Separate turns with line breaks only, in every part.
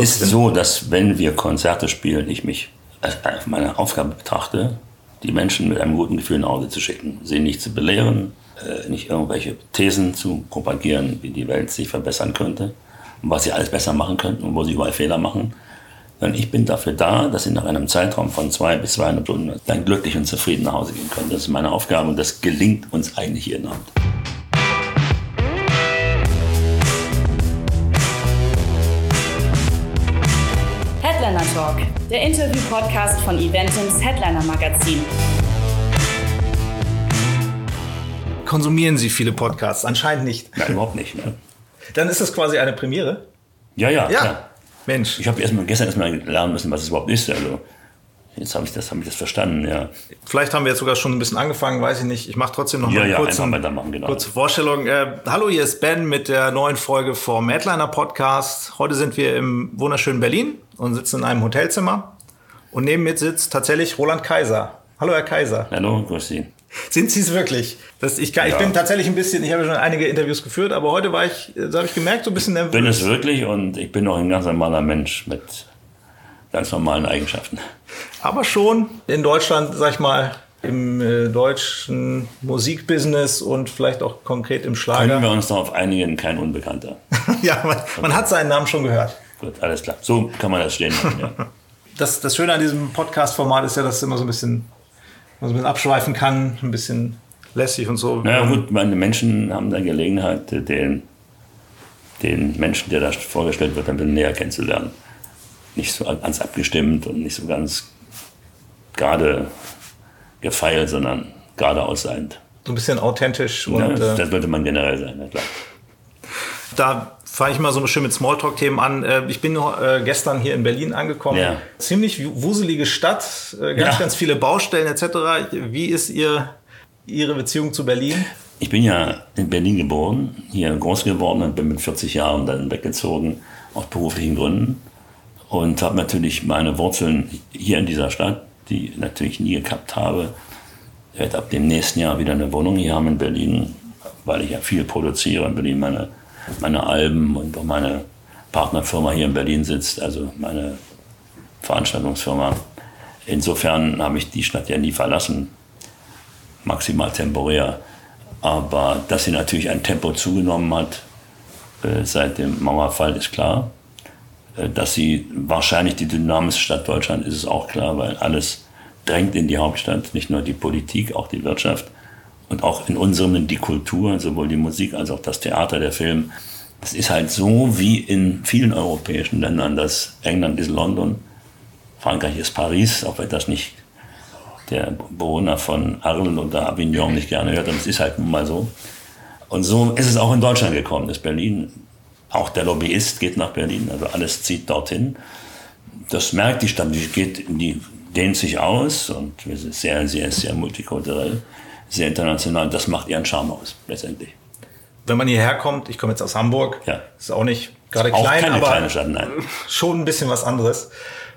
Es ist so, dass wenn wir Konzerte spielen, ich mich als meine Aufgabe betrachte, die Menschen mit einem guten Gefühl nach Hause zu schicken, sie nicht zu belehren, äh, nicht irgendwelche Thesen zu propagieren, wie die Welt sich verbessern könnte und was sie alles besser machen könnten und wo sie überall Fehler machen. Sondern ich bin dafür da, dass sie nach einem Zeitraum von zwei bis zweieinhalb Stunden dann glücklich und zufrieden nach Hause gehen können. Das ist meine Aufgabe und das gelingt uns eigentlich jeden Abend.
Talk, der Interview-Podcast von Eventims Headliner Magazin.
Konsumieren Sie viele Podcasts? Anscheinend nicht.
Nein, überhaupt nicht. Ne?
Dann ist das quasi eine Premiere?
Ja, ja.
Ja.
klar.
Mensch.
Ich habe erst mal, gestern erst mal lernen müssen, was es überhaupt ist. Also, jetzt habe ich, das- ich das verstanden, ja.
Vielleicht haben wir jetzt sogar schon ein bisschen angefangen, weiß ich nicht. Ich mache trotzdem noch
Ja,
mal
ja,
kurz
einfach weitermachen, genau.
kurze Vorstellung. Äh, hallo, hier ist Ben mit der neuen Folge vom Headliner Podcast. Heute sind wir im wunderschönen Berlin und sitzen in einem Hotelzimmer. Und neben mir sitzt tatsächlich Roland Kaiser. Hallo, Herr Kaiser.
Hallo, grüß Sie.
Sind Sie es wirklich? Das, ich, kann, ich
Ja.
bin tatsächlich ein bisschen, ich habe schon einige Interviews geführt, aber heute war ich, äh, da habe ich gemerkt, so ein bisschen nervös.
bin es wirklich und ich bin auch ein ganz normaler Mensch mit ganz normalen Eigenschaften.
aber schon in Deutschland, sag ich mal, im äh, deutschen Musikbusiness und vielleicht auch konkret im
Können
Schlager.
wir uns darauf einigen, kein Unbekannter.
ja, man, man hat seinen Namen schon gehört.
Gut, alles klar. So kann man das stehen lassen, ja.
Das, das Schöne an diesem Podcast-Format ist ja, dass es immer so ein bisschen, man so ein bisschen abschweifen kann, ein bisschen lässig und so.
Naja gut, meine Menschen haben dann Gelegenheit, den, den Menschen, der da vorgestellt wird, ein bisschen näher kennenzulernen. Nicht so ganz abgestimmt und nicht so ganz gerade gefeilt, sondern geradeaus seiend.
So ein bisschen authentisch und
Ja,
äh,
das sollte man generell sein, ja klar.
Da fange ich mal so schön mit Smalltalk-Themen an. Äh, Ich bin äh, gestern hier in Berlin angekommen.
Ja.
Ziemlich wuselige Stadt, ganz,
Ja.
ganz viele Baustellen etc. Wie ist ihr, Ihre Beziehung zu Berlin?
Ich bin ja in Berlin geboren, hier groß geworden und bin mit 40 Jahren dann weggezogen, aus beruflichen Gründen. Und habe natürlich meine Wurzeln hier in dieser Stadt, die ich natürlich nie gehabt habe. Ich werde ab dem nächsten Jahr wieder eine Wohnung hier haben in Berlin, weil ich ja viel produziere in Berlin, meine, meine Alben und auch meine Partnerfirma hier in Berlin sitzt, also meine Veranstaltungsfirma. Insofern habe ich die Stadt ja nie verlassen, maximal temporär. Aber dass sie natürlich ein Tempo zugenommen hat äh, seit dem Mauerfall, ist klar. Äh, dass sie wahrscheinlich die dynamischste Stadt Deutschland ist, ist auch klar, weil alles drängt in die Hauptstadt, nicht nur die Politik, auch die Wirtschaft und auch in unserem die Kultur, sowohl die Musik als auch das Theater, der Film. Das ist halt so wie in vielen europäischen Ländern, dass England ist London, Frankreich ist Paris, auch wenn das nicht der Bewohner von Arles oder Avignon nicht gerne hört, aber es ist halt nun mal so. Und so ist es auch in Deutschland gekommen, dass Berlin, auch der Lobbyist geht nach Berlin, also alles zieht dorthin. Das merkt die Stadt, die geht, die dehnt sich aus und wir sind sehr, sehr, sehr multikulturell, sehr international. Das macht ihren Charme aus, letztendlich.
Wenn man hierher kommt, ich komme jetzt aus Hamburg,
Ja.
ist auch nicht gerade
Auch
klein,
keine
aber
kleine Stadt, nein.
schon ein bisschen was anderes.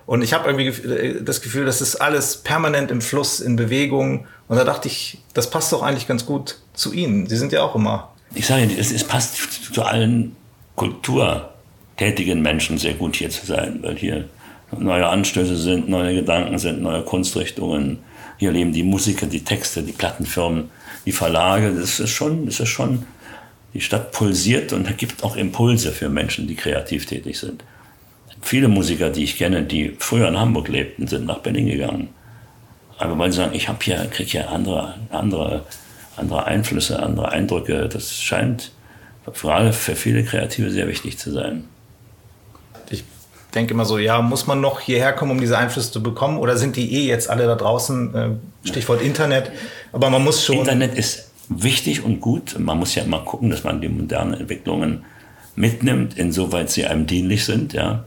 Und ich habe irgendwie äh, das Gefühl, das ist alles permanent im Fluss, in Bewegung. Und da dachte ich, das passt doch eigentlich ganz gut zu Ihnen. Sie sind ja auch immer.
Ich sage, es, es passt zu allen kulturtätigen Menschen sehr gut hier zu sein, weil hier neue Anstöße sind, neue Gedanken sind, neue Kunstrichtungen. Hier leben die Musiker, die Texte, die Plattenfirmen, die Verlage. Das ist schon, das ist schon, die Stadt pulsiert und gibt auch Impulse für Menschen, die kreativ tätig sind. Viele Musiker, die ich kenne, die früher in Hamburg lebten, sind nach Berlin gegangen. Aber weil sie sagen, ich habe hier, kriege hier andere, andere, andere Einflüsse, andere Eindrücke. Das scheint gerade für viele Kreative sehr wichtig zu sein.
Ich denke immer so, ja, muss man noch hierher kommen, um diese Einflüsse zu bekommen? Oder sind die eh jetzt alle da draußen? Äh, Stichwort Internet. Aber man muss schon.
Internet ist wichtig und gut. Man muss ja mal gucken, dass man die modernen Entwicklungen mitnimmt, insoweit sie einem dienlich sind. Ja.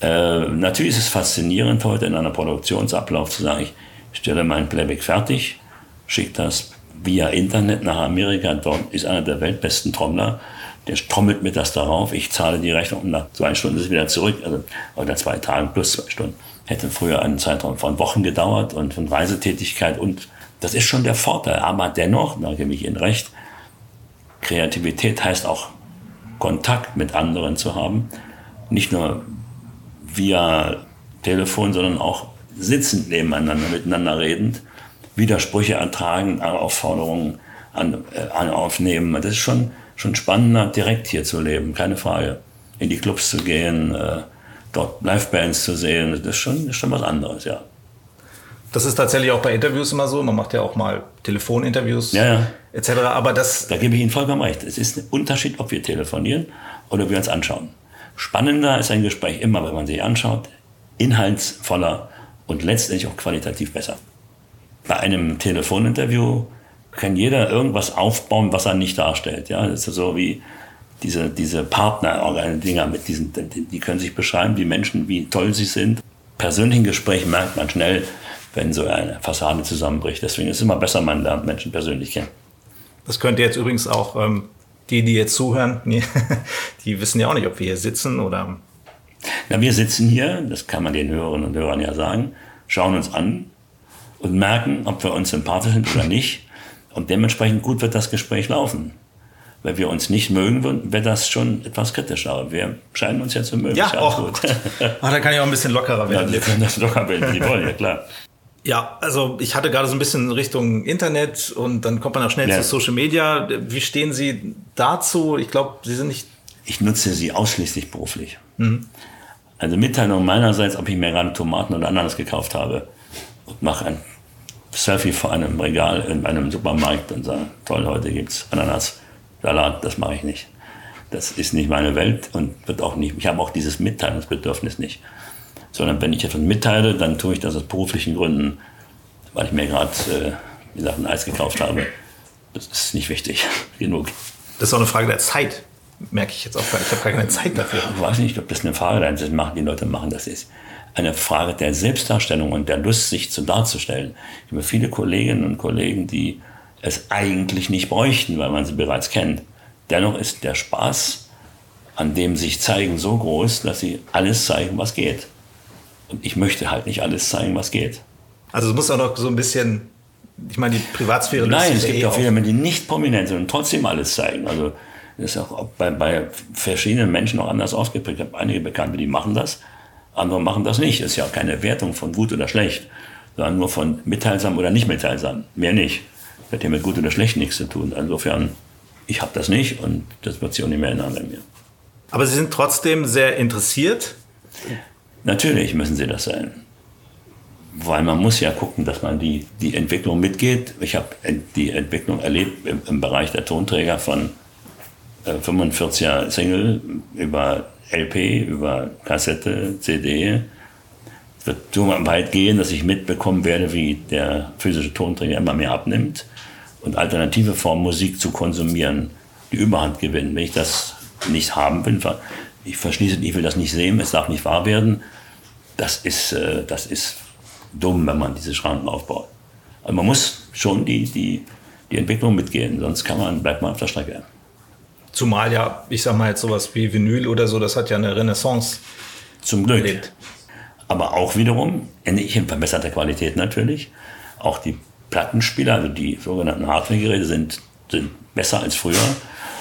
Äh, natürlich ist es faszinierend, heute in einer Produktionsablauf zu sagen, ich stelle mein Playback fertig, schicke das via Internet nach Amerika. Dort ist einer der weltbesten Trommler. Der trommelt mir das darauf. Ich zahle die Rechnung und nach zwei Stunden ist es wieder zurück. Also, oder zwei Tagen plus zwei Stunden. Hätte früher einen Zeitraum von Wochen gedauert und von Reisetätigkeit. Und das ist schon der Vorteil. Aber dennoch, da gebe ich Ihnen recht, Kreativität heißt auch Kontakt mit anderen zu haben. Nicht nur via Telefon, sondern auch sitzend nebeneinander, miteinander redend, Widersprüche ertragen, Aufforderungen an, äh, an aufnehmen. Das ist schon, schon spannender, direkt hier zu leben, keine Frage. In die Clubs zu gehen, äh, dort Livebands zu sehen, das ist schon, ist schon was anderes, ja.
Das ist tatsächlich auch bei Interviews immer so. Man macht ja auch mal Telefoninterviews
Ja, ja.
etc. Aber das,
Da gebe ich Ihnen vollkommen recht. Es ist ein Unterschied, ob wir telefonieren oder wir uns anschauen. Spannender ist ein Gespräch immer, wenn man sich anschaut, inhaltsvoller und letztendlich auch qualitativ besser. Bei einem Telefoninterview kann jeder irgendwas aufbauen, was er nicht darstellt. Ja, das ist so wie diese, diese Partner-Dinger mit diesen, die, können sich beschreiben, die Menschen, wie toll sie sind. Persönlichen Gespräch merkt man schnell, wenn so eine Fassade zusammenbricht. Deswegen ist es immer besser, man lernt Menschen persönlich kennen.
das könnte jetzt übrigens auch ähm, die, die jetzt zuhören, die, die wissen ja auch nicht, ob wir hier sitzen oder.
Na, wir sitzen hier, das kann man den Hörerinnen und Hörern ja sagen, schauen uns an und merken, ob wir uns sympathisch sind oder nicht. Und dementsprechend gut wird das Gespräch laufen. Wenn wir uns nicht mögen, wäre das schon etwas kritischer. Aber wir scheinen uns ja zu mögen.
Ja,
Ist alles
oh
gut.
Ach, da kann ich auch ein bisschen lockerer
Ja,
werden.
wir können das locker werden, wie wollen, ja klar.
Ja, also ich hatte gerade so ein bisschen Richtung Internet und dann kommt man auch schnell
Ja.
zu Social Media. Wie stehen Sie dazu? Ich glaube, Sie sind nicht.
Ich nutze sie ausschließlich beruflich. Also Mitteilung meinerseits, ob ich mir gerade Tomaten oder Ananas gekauft habe und mache ein Selfie vor einem Regal in einem Supermarkt und sage, toll, heute gibt's Ananas, Salat, das mache ich nicht. Das ist nicht meine Welt und wird auch nicht, ich habe auch dieses Mitteilungsbedürfnis nicht. Sondern wenn ich etwas mitteile, dann tue ich das aus beruflichen Gründen, weil ich mir gerade, äh, wie gesagt, ein Eis gekauft habe. Das ist nicht wichtig genug.
Das ist auch eine Frage der Zeit, merke ich jetzt auch gar nicht. Ich habe gar keine Zeit dafür.
Ich weiß nicht, ob das eine Frage der das machen die Leute machen. Das ist eine Frage der Selbstdarstellung und der Lust, sich zu darzustellen. Ich habe viele Kolleginnen und Kollegen, die es eigentlich nicht bräuchten, weil man sie bereits kennt. Dennoch ist der Spaß an dem sich zeigen so groß, dass sie alles zeigen, was geht. Und ich möchte halt nicht alles zeigen, was geht.
Also es muss auch noch so ein bisschen. Ich meine, die Privatsphäre.
Nein, es gibt
ja
auch
eh
viele die nicht prominent sind und trotzdem alles zeigen. Also das ist auch bei, bei verschiedenen Menschen auch anders ausgeprägt. Ich habe einige Bekannte, die machen das, andere machen das nicht. Das ist ja auch keine Wertung von gut oder schlecht, sondern nur von mitteilsam oder nicht mitteilsam. Mehr nicht. Das hat ja mit gut oder schlecht nichts zu tun. Insofern, ich habe das nicht und das wird sich auch nicht mehr ändern bei mir.
Aber Sie sind trotzdem sehr interessiert.
Natürlich müssen sie das sein. Weil man muss ja gucken, dass man die, die Entwicklung mitgeht. Ich habe die Entwicklung erlebt im, im Bereich der Tonträger von äh, 45er Single über LP, über Kassette, CD. Es wird so weit gehen, dass ich mitbekommen werde, wie der physische Tonträger immer mehr abnimmt und alternative Formen Musik zu konsumieren, die Überhand gewinnen. Wenn ich das nicht haben will, ich verschließe, ich will das nicht sehen, es darf nicht wahr werden, das ist, äh, das ist dumm, wenn man diese Schranken aufbaut. Also man muss schon die, die, die Entwicklung mitgehen, sonst kann man, bleibt man auf der Strecke.
Zumal ja, ich sag mal jetzt sowas wie Vinyl oder so, das hat ja eine Renaissance
Zum Glück.
erlebt.
Aber auch wiederum, nicht in verbesserter Qualität natürlich. Auch die Plattenspieler, also die sogenannten Hardware-Geräte sind, sind besser als früher.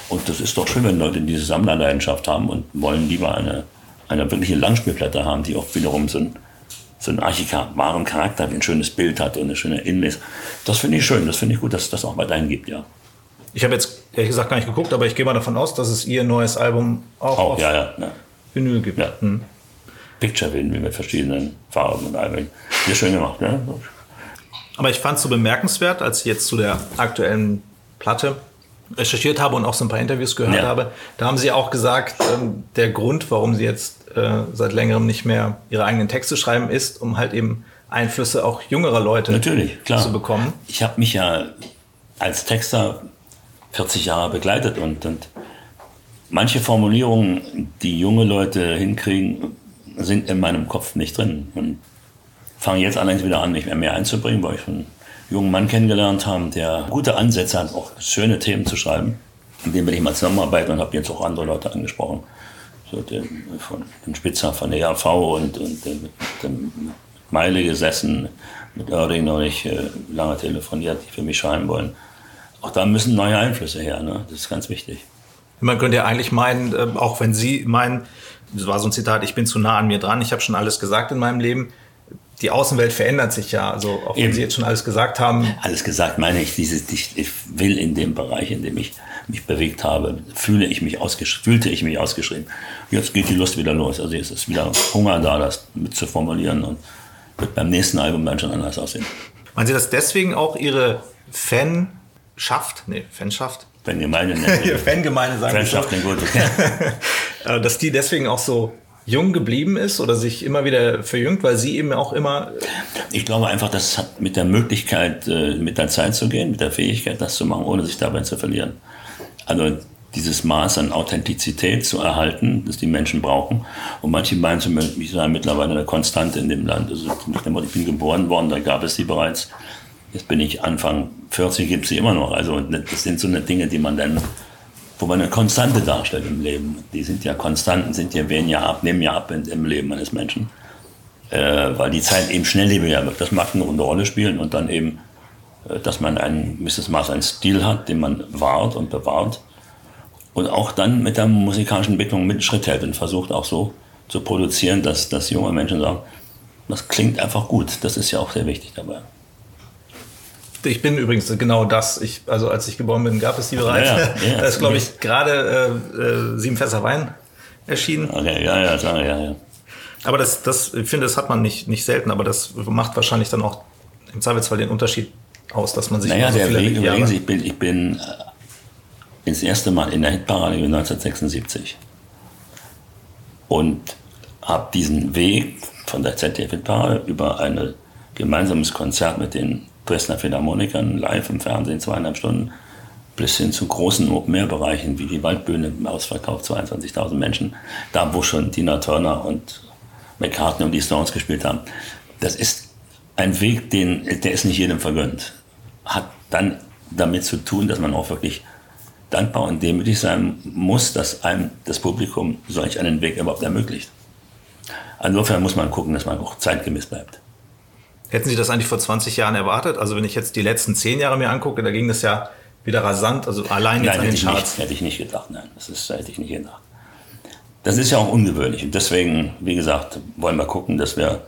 Und das ist doch schön, wenn Leute diese Sammlerleidenschaft haben und wollen lieber eine, eine wirkliche Langspielplatte haben, die auch wiederum so einen, so einen archikarischen Charakter, wie ein schönes Bild hat und eine schöne Inlays. Das finde ich schön, das finde ich gut, dass es das auch weiterhin gibt, ja.
Ich habe jetzt ehrlich gesagt gar nicht geguckt, aber ich gehe mal davon aus, dass es Ihr neues Album auch,
Auch,
auf
ja, ja. ja.
Vinyl gibt.
Ja. Picture-Film mit verschiedenen Farben und allem. Sehr schön gemacht, ne?
Aber ich fand es so bemerkenswert, als ich jetzt zu der aktuellen Platte recherchiert habe und auch so ein paar Interviews gehört
Ja.
habe. Da haben Sie auch gesagt, ähm, der Grund, warum Sie jetzt äh, seit längerem nicht mehr Ihre eigenen Texte schreiben, ist, um halt eben Einflüsse auch jüngerer Leute
Natürlich, klar.
zu bekommen.
Ich habe mich ja als Texter 40 Jahre begleitet und, und manche Formulierungen, die junge Leute hinkriegen, sind in meinem Kopf nicht drin. Und fange jetzt allerdings wieder an, mich mehr, mehr einzubringen, weil ich einen jungen Mann kennengelernt habe, der gute Ansätze hat, auch schöne Themen zu schreiben. Mit dem bin ich mal zusammenarbeiten und habe jetzt auch andere Leute angesprochen. So den, von den Spitzer von der ERV und, und den, dem Meile gesessen, mit Oerding noch nicht äh, lange telefoniert, die für mich schreiben wollen. Auch da müssen neue Einflüsse her, ne? das ist ganz wichtig.
Man könnte ja eigentlich meinen, äh, auch wenn Sie meinen, das war so ein Zitat, ich bin zu nah an mir dran, ich habe schon alles gesagt in meinem Leben. Die Außenwelt verändert sich ja, also auch wenn Sie jetzt schon alles gesagt haben.
Alles gesagt meine ich, dieses, ich, ich will in dem Bereich, in dem ich mich bewegt habe, fühle ich mich fühlte ich mich ausgeschrieben. Jetzt geht die Lust wieder los. Also jetzt ist wieder Hunger da, das mitzuformulieren und wird beim nächsten Album dann schon anders aussehen.
Meinen Sie das deswegen auch Ihre Fanschaft, nee, Fanschaft?
Fangemeinde.
Fangemeinde sagen
Fanschaft, so. gut, okay.
Äh, dass die deswegen auch so jung geblieben ist oder sich immer wieder verjüngt, weil sie eben auch immer.
Ich glaube einfach, das hat mit der Möglichkeit, äh, mit der Zeit zu gehen, mit der Fähigkeit, das zu machen, ohne sich dabei zu verlieren. Also dieses Maß an Authentizität zu erhalten, das die Menschen brauchen. Und manche meinen zu mich sei mittlerweile eine Konstante in dem Land. Also ich bin geboren worden, da gab es sie bereits. Jetzt bin ich Anfang 40, gibt sie immer noch. Also das sind so eine Dinge, die man dann, wo man eine Konstante darstellt im Leben. Die sind ja Konstanten, sind ja, werden ja ab, nehmen ja ab im Leben eines Menschen. Äh, weil die Zeit eben schnelllebiger wird. Das mag eine Rolle spielen und dann eben, äh, dass man ein gewisses Maß an Stil hat, den man wahrt und bewahrt. Und auch dann mit der musikalischen Entwicklung mit Schritt hält und versucht auch so zu produzieren, dass, dass junge Menschen sagen, das klingt einfach gut. Das ist ja auch sehr wichtig dabei.
Ich bin übrigens genau das. Ich, also als ich geboren bin, gab es die bereits. Ja, ja, da ist, glaube ich, gerade äh, äh, Sieben Fässer Wein erschienen.
Okay, ja, ja, klar, ja, ja.
Aber das, das, ich finde, das hat man nicht, nicht selten, aber das macht wahrscheinlich dann auch im Zweifelsfall den Unterschied aus, dass man sich
naja, so der Weg, überlegen Sie, ich bin, ich bin äh, das erste Mal in der Hitparade 1976 und habe diesen Weg von der ZDF-Hitparade über ein gemeinsames Konzert mit den Dresdner Philharmonikern live im Fernsehen zweieinhalb Stunden bis hin zu großen Open-Air-Bereichen wie die Waldbühne im Ausverkauf 22.000 Menschen, da wo schon Tina Turner und McCartney und die Stones gespielt haben. Das ist ein Weg, den, der ist nicht jedem vergönnt. Hat dann damit zu tun, dass man auch wirklich dankbar und demütig sein muss, dass einem das Publikum solch einen Weg überhaupt ermöglicht. Insofern muss man gucken, dass man auch zeitgemäß bleibt.
Hätten Sie das eigentlich vor 20 Jahren erwartet? Also wenn ich jetzt die letzten zehn Jahre mir angucke, da ging das ja wieder rasant, also allein
jetzt nein, an den Charts. Nicht, hätte ich nicht gedacht, nein, das ist, hätte ich nicht gedacht. Das ist ja auch ungewöhnlich und deswegen, wie gesagt, wollen wir gucken, dass wir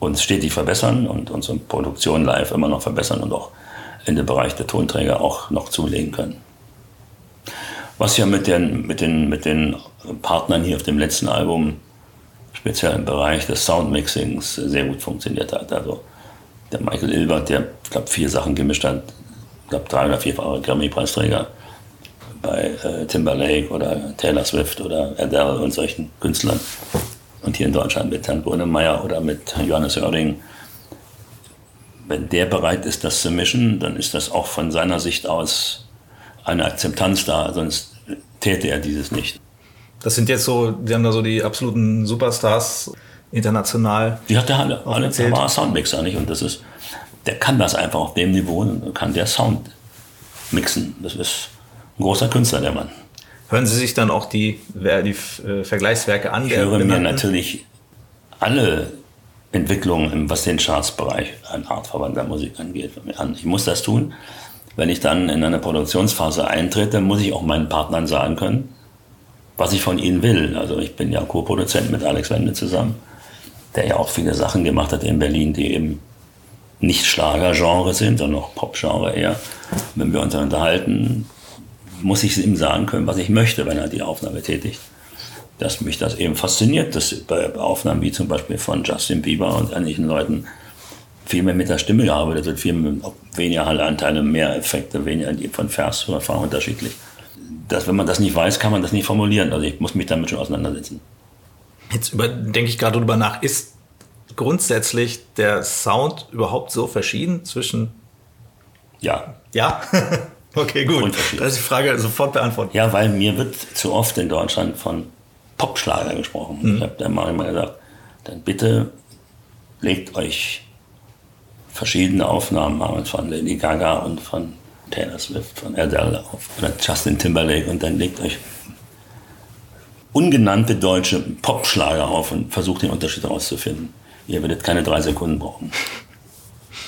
uns stetig verbessern und unsere Produktion live immer noch verbessern und auch in den Bereich der Tonträger auch noch zulegen können. Was ja mit den, mit den, mit den Partnern hier auf dem letzten Album speziell im Bereich des Soundmixings sehr gut funktioniert hat. Also der Michael Ilbert, der, ich glaube, vier Sachen gemischt hat, ich glaube, drei oder vierfache Grammy-Preisträger bei äh, Timberlake oder Taylor Swift oder Adele und solchen Künstlern. Und hier in Deutschland mit Herrn Brunnemeyer oder mit Johannes Oerding. Wenn der bereit ist, das zu mischen, dann ist das auch von seiner Sicht aus eine Akzeptanz da, sonst täte er dieses nicht.
Das sind jetzt so, die haben da so die absoluten Superstars international.
Die hat der alle. alle der war Soundmixer, nicht? Und das ist, der kann das einfach auf dem Niveau und kann der Sound mixen. Das ist ein großer Künstler, der Mann.
Hören Sie sich dann auch die, die äh, Vergleichswerke an?
Ich höre mir natürlich alle Entwicklungen, was den Chartsbereich an artverwandter Musik angeht, an. Ich muss das tun. Wenn ich dann in eine Produktionsphase eintrete, muss ich auch meinen Partnern sagen können, was ich von ihnen will. Also ich bin ja Co-Produzent mit Alex Wende zusammen, der ja auch viele Sachen gemacht hat in Berlin, die eben nicht Schlagergenre sind, sondern auch Popgenre eher. Wenn wir uns unterhalten, muss ich ihm sagen können, was ich möchte, wenn er die Aufnahme tätigt. Dass mich das eben fasziniert, dass bei Aufnahmen wie zum Beispiel von Justin Bieber und ähnlichen Leuten viel mehr mit der Stimme gearbeitet wird, viel mehr, weniger Hallanteile, mehr Effekte, weniger von Vers zu Refrain unterschiedlich dass, wenn man das nicht weiß, kann man das nicht formulieren. Also ich muss mich damit schon auseinandersetzen.
Jetzt über, denke ich gerade darüber nach, ist grundsätzlich der Sound überhaupt so verschieden zwischen.
Ja.
Ja? okay, gut. Das ist die Frage sofort beantwortet.
Ja, weil mir wird zu oft in Deutschland von Popschlager gesprochen. Mhm. Ich habe da mal immer gesagt, dann bitte legt euch verschiedene Aufnahmen von Lady Gaga und von Taylor Swift, von Adele auf oder Justin Timberlake und dann legt euch ungenannte deutsche Popschlager auf und versucht den Unterschied herauszufinden. Ihr werdet keine drei Sekunden brauchen.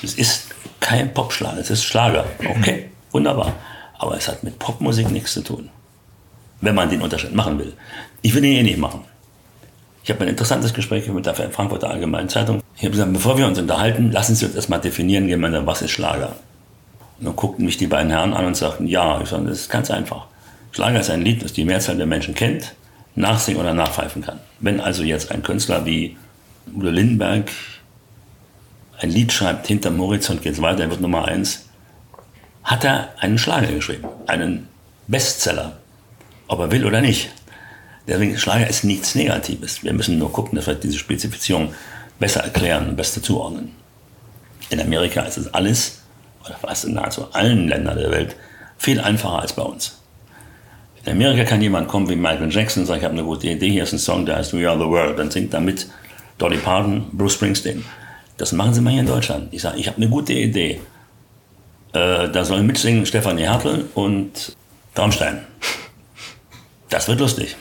Es ist kein Popschlager, es ist Schlager. Okay, wunderbar. Aber es hat mit Popmusik nichts zu tun. wenn man den Unterschied machen will. Ich will ihn eh nicht machen. Ich habe ein interessantes Gespräch mit der Frankfurter Allgemeinen Zeitung. Ich habe gesagt, bevor wir uns unterhalten, lassen Sie uns erstmal definieren gemeinsam, was ist Schlager. Und dann guckten mich die beiden Herren an und sagten, ja, ich sage, das ist ganz einfach. Schlager ist ein Lied, das die Mehrzahl der Menschen kennt, nachsingen oder nachpfeifen kann. Wenn also jetzt ein Künstler wie Udo Lindenberg ein Lied schreibt, hinterm Horizont geht's weiter, er wird Nummer eins, hat er einen Schlager geschrieben, einen Bestseller, ob er will oder nicht. Deswegen, Schlager ist nichts Negatives. Wir müssen nur gucken, dass wir diese Spezifizierung besser erklären und besser zuordnen. In Amerika ist es alles, oder fast in nahezu allen Ländern der Welt, viel einfacher als bei uns. In Amerika kann jemand kommen wie Michael Jackson und sagen, ich habe eine gute Idee, hier ist ein Song, der heißt We Are the World. Dann singt damit Dolly Parton, Bruce Springsteen. Das machen sie mal hier in Deutschland. Ich sage, ich habe eine gute Idee. Äh, da sollen mitsingen Stefanie Hertel und Traumstein. Das wird lustig.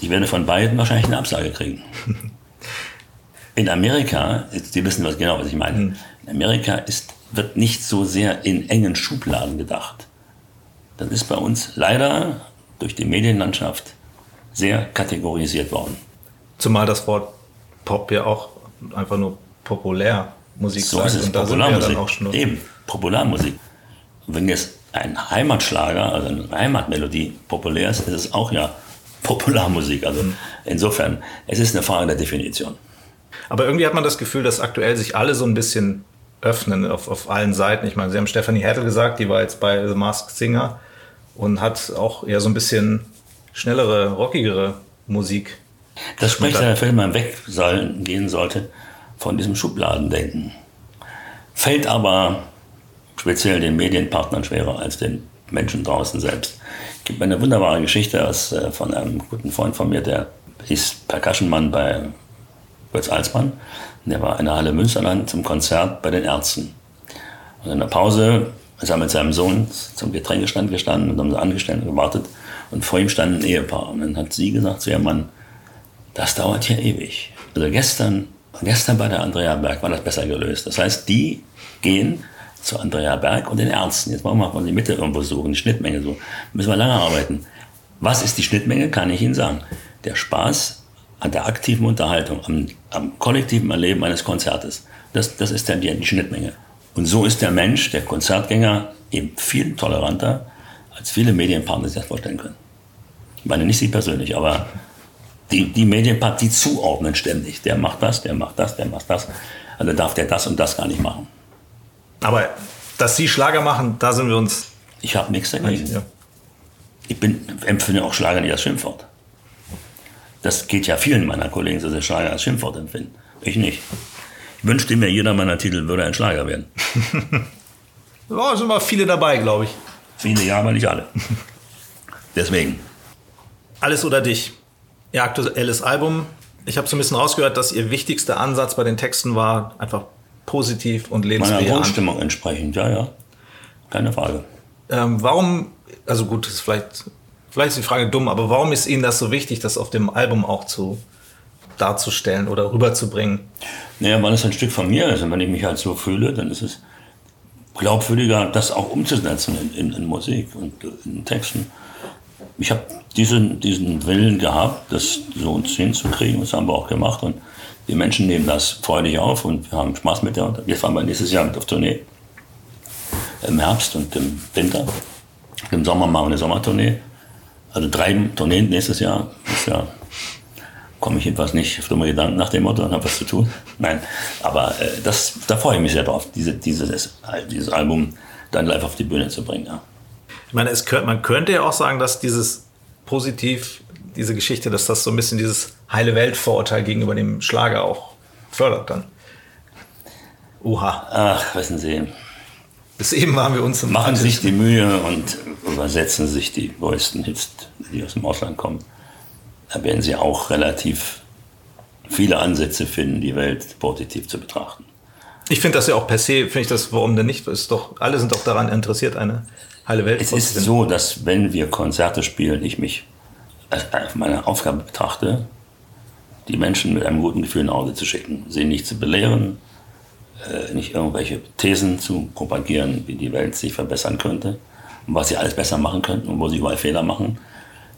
Ich werde von beiden wahrscheinlich eine Absage kriegen. In Amerika, Sie wissen was genau, was ich meine. Hm. In Amerika ist, wird nicht so sehr in engen Schubladen gedacht. Das ist bei uns leider durch die Medienlandschaft sehr kategorisiert worden.
Zumal das Wort Pop ja auch einfach nur populär Musik
so sagt. Ist es, und da Popularmusik. Auch schon Eben, Popularmusik. Wenn jetzt ein Heimatschlager, also eine Heimatmelodie populär ist, ist es auch ja Popularmusik. Also mhm. insofern, es ist eine Frage der Definition.
Aber irgendwie hat man das Gefühl, dass aktuell sich alle so ein bisschen öffnen auf, auf allen Seiten. Ich meine, Sie haben Stephanie Hertel gesagt, die war jetzt bei The Masked Singer und hat auch eher so ein bisschen schnellere, rockigere Musik.
Das spricht der Film man weg sollen, gehen sollte von diesem Schubladendenken. Fällt aber speziell den Medienpartnern schwerer als den Menschen draußen selbst. Es gibt eine wunderbare Geschichte aus, äh, von einem guten Freund von mir, der ist Percussionmann bei Götz Alsmann. Der war in der Halle Münsterland zum Konzert bei den Ärzten. Und in der Pause ist er mit seinem Sohn zum Getränkestand gestanden und haben sie angestellt und gewartet. Und vor ihm stand ein Ehepaar. Und dann hat sie gesagt zu ihrem Mann, das dauert hier ewig. Also gestern, gestern bei der Andrea Berg war das besser gelöst. Das heißt, die gehen zu Andrea Berg und den Ärzten. Jetzt wollen wir mal die Mitte irgendwo suchen, die Schnittmenge so. Müssen wir lange arbeiten. Was ist die Schnittmenge, kann ich Ihnen sagen. Der Spaß an der aktiven Unterhaltung, am, am kollektiven Erleben eines Konzertes. Das, das ist dann die, Schnittmenge. Und so ist der Mensch, der Konzertgänger, eben viel toleranter, als viele Medienpartner sich das vorstellen können. Ich meine nicht Sie persönlich, aber die, die Medienpartner, die zuordnen ständig. Der macht das, der macht das, der macht das. Also darf der das und das gar nicht machen.
Aber dass Sie Schlager machen, da sind wir uns.
Ich habe nichts dagegen. Ja. Ich bin, empfinde auch Schlager nicht als Schimpfwort. Das geht ja vielen meiner Kollegen, dass sie Schlager als Schimpfwort empfinden. Ich nicht. Ich wünschte mir, jeder meiner Titel würde ein Schlager werden.
ja, sind mal viele dabei, glaube ich.
Viele, ja, aber nicht alle. Deswegen.
Alles oder dich. Ihr aktuelles Album. Ich habe so ein bisschen rausgehört, dass Ihr wichtigster Ansatz bei den Texten war, einfach positiv und lebenswert.
Meiner Grundstimmung entsprechend, ja, ja. Keine Frage.
Ähm, warum, also gut, das ist vielleicht, vielleicht ist die Frage dumm, aber warum ist Ihnen das so wichtig, das auf dem Album auch zu darzustellen oder rüberzubringen?
Naja, weil es ein Stück von mir ist und wenn ich mich halt so fühle, dann ist es glaubwürdiger, das auch umzusetzen in, in, in Musik und in Texten. Ich habe diesen, diesen Willen gehabt, das so uns hinzukriegen, das haben wir auch gemacht und die Menschen nehmen das freudig auf und wir haben Spaß mit der. Wir fahren wir nächstes Jahr mit auf Tournee. Im Herbst und im Winter. Im Sommer machen wir eine Sommertournee. Also drei Tourneen nächstes Jahr. Das Jahr komme ich jedenfalls nicht auf dumme Gedanken nach dem Motto und habe was zu tun. Nein, aber äh, das, da freue ich mich sehr drauf, diese, dieses, dieses Album dann live auf die Bühne zu bringen. Ja.
Ich meine, es, man könnte ja auch sagen, dass dieses positiv diese Geschichte, dass das so ein bisschen dieses heile Welt-Vorurteil gegenüber dem Schlager auch fördert dann.
Oha. Ach, wissen Sie.
Bis eben waren wir uns
Machen sich die Mühe und übersetzen sich die neuesten Hits, die aus dem Ausland kommen. Da werden Sie auch relativ viele Ansätze finden, die Welt positiv zu betrachten.
Ich finde das ja auch per se, finde ich das, warum denn nicht? Ist doch, alle sind doch daran interessiert, eine heile Welt
Es ist so, dass wenn wir Konzerte spielen, ich mich als meine Aufgabe betrachte, die Menschen mit einem guten Gefühl nach Hause zu schicken, sie nicht zu belehren, nicht irgendwelche Thesen zu propagieren, wie die Welt sich verbessern könnte und was sie alles besser machen könnten und wo sie überall Fehler machen,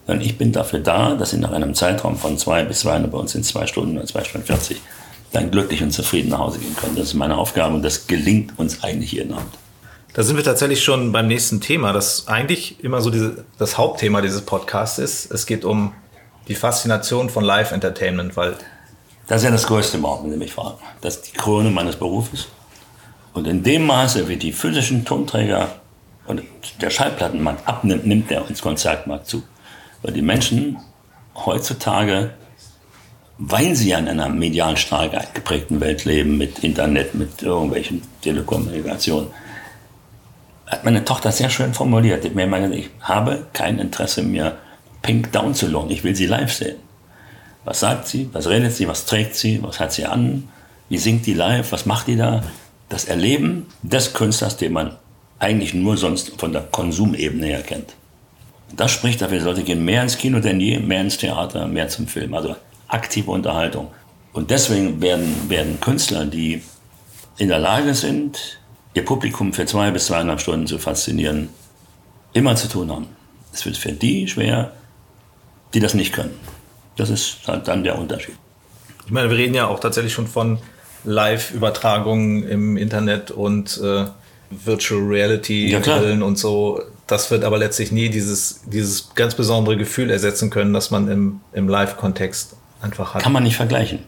sondern ich bin dafür da, dass sie nach einem Zeitraum von zwei bis zwei, bei uns sind zwei Stunden oder zwei Stunden 40, dann glücklich und zufrieden nach Hause gehen können. Das ist meine Aufgabe und das gelingt uns eigentlich jeden Abend.
Da sind wir tatsächlich schon beim nächsten Thema, das eigentlich immer so diese, das Hauptthema dieses Podcasts ist. Es geht um die Faszination von Live-Entertainment, weil.
Das ist ja das Größte überhaupt, wenn Sie mich fragen. Das ist die Krone meines Berufes. Und in dem Maße, wie die physischen Tonträger und der Schallplattenmarkt abnimmt, nimmt der ins Konzertmarkt zu. Weil die Menschen heutzutage, weil sie ja in einer medial stark geprägten Welt leben, mit Internet, mit irgendwelchen Telekommunikationen, hat meine Tochter sehr schön formuliert. Ich, mir habe kein Interesse mehr, Pink down zu lohnen. Ich will sie live sehen. Was sagt sie? Was redet sie? Was trägt sie? Was hat sie an? Wie singt die live? Was macht die da? Das Erleben des Künstlers, den man eigentlich nur sonst von der Konsumebene her kennt. Das spricht dafür, Leute gehen mehr ins Kino denn je, mehr ins Theater, mehr zum Film. Also aktive Unterhaltung. Und deswegen werden, werden Künstler, die in der Lage sind, ihr Publikum für zwei bis zweieinhalb Stunden zu faszinieren, immer zu tun haben. Es wird für die schwer, die das nicht können. Das ist dann der Unterschied.
Ich meine, wir reden ja auch tatsächlich schon von Live-Übertragungen im Internet und äh, Virtual Reality-Brillen ja, und so. Das wird aber letztlich nie dieses, dieses ganz besondere Gefühl ersetzen können, das man im, im Live-Kontext einfach hat.
Kann man nicht vergleichen.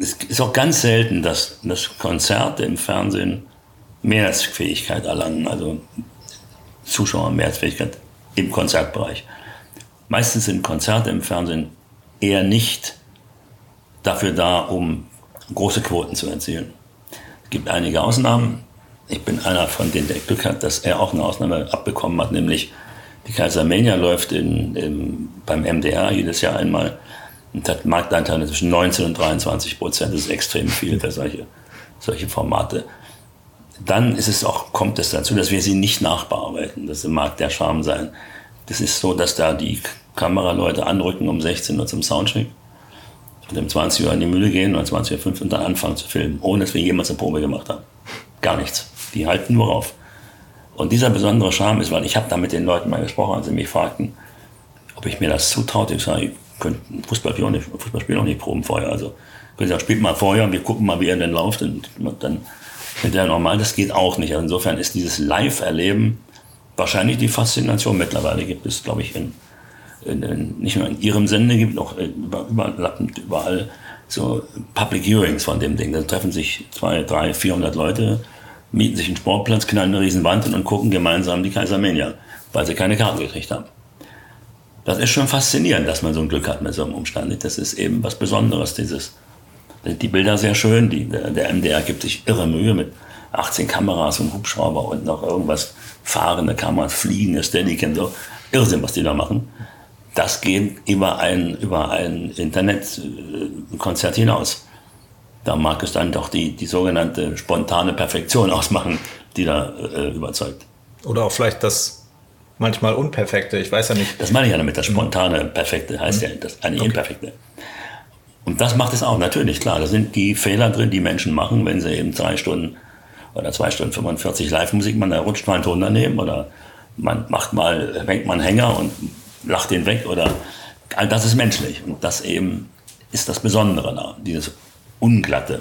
Es ist auch ganz selten, dass, dass Konzerte im Fernsehen Mehrheitsfähigkeit erlangen, also Zuschauer Mehrheitsfähigkeit im Konzertbereich. Meistens sind Konzerte im Fernsehen eher nicht dafür da, um große Quoten zu erzielen. Es gibt einige Ausnahmen. Ich bin einer von denen, der Glück hat, dass er auch eine Ausnahme abbekommen hat, nämlich die Kaisermania läuft in, in, beim MDR jedes Jahr einmal und hat Marktanteile zwischen 19 und 23 Prozent. Das ist extrem viel für solche, solche Formate. Dann ist es auch, kommt es dazu, dass wir sie nicht nachbearbeiten. Das mag der Charme sein. Das ist so, dass da die Kameraleute anrücken um 16 Uhr zum Soundcheck und um 20 Uhr in die Mühle gehen oder 20.05 Uhr und dann anfangen zu filmen, ohne dass wir jemals eine Probe gemacht haben. Gar nichts. Die halten nur auf. Und dieser besondere Charme ist, weil ich habe da mit den Leuten mal gesprochen, als sie mich fragten, ob ich mir das zutraute. Ich sage, ich könnte Fußballspiel auch nicht, Fußballspiel auch nicht proben vorher. Also Sie sagen, spielt mal vorher und wir gucken mal, wie er denn läuft. Und dann mit der normal, das geht auch nicht. Also insofern ist dieses Live-Erleben wahrscheinlich die Faszination. Mittlerweile gibt es, glaube ich, in, nicht nur in Ihrem Sende, gibt auch über, überlappend überall so Public Hearings von dem Ding. Da treffen sich zwei, drei, vierhundert Leute, mieten sich einen Sportplatz, knallen eine riesen Wand und gucken gemeinsam die Kaisermania, weil sie keine Karten gekriegt haben. Das ist schon faszinierend, dass man so ein Glück hat mit so einem Umstand. Das ist eben was Besonderes, dieses die Bilder sehr schön. Die, der MDR gibt sich irre Mühe mit 18 Kameras und Hubschrauber und noch irgendwas fahrende Kameras, fliegende Steadicam, so Irrsinn, was die da machen. Das geht über ein, über ein Internetkonzert hinaus. Da mag es dann doch die, die sogenannte spontane Perfektion ausmachen, die da äh, überzeugt.
Oder auch vielleicht das manchmal Unperfekte, ich weiß ja nicht.
Das meine ich ja damit, das spontane Perfekte heißt mhm. ja das eigentlich okay. Imperfekte. Und das macht es auch, natürlich, klar. Da sind die Fehler drin, die Menschen machen, wenn sie eben drei Stunden oder zwei Stunden 45 Live-Musik, man da rutscht mal einen Ton daneben oder man macht mal, fängt mal einen Hänger und lacht den weg oder all das ist menschlich. Und das eben ist das Besondere da, dieses Unglatte.